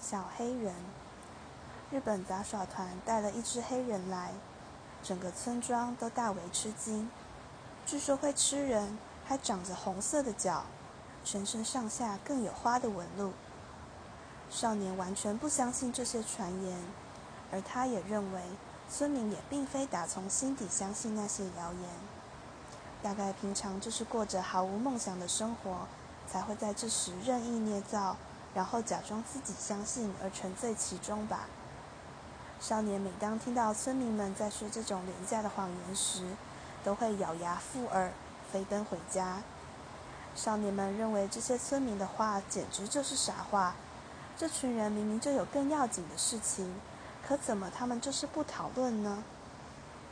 小黑人。日本杂耍团带了一只黑人来，整个村庄都大为吃惊。据说会吃人，还长着红色的脚，全身上下更有花的纹路。少年完全不相信这些传言，而他也认为村民也并非打从心底相信那些谣言。大概平常就是过着毫无梦想的生活，才会在这时任意捏造，然后假装自己相信而沉醉其中吧。少年每当听到村民们在说这种廉价的谎言时，都会咬牙附耳，飞奔回家。少年们认为这些村民的话简直就是傻话。这群人明明就有更要紧的事情，可怎么他们就是不讨论呢？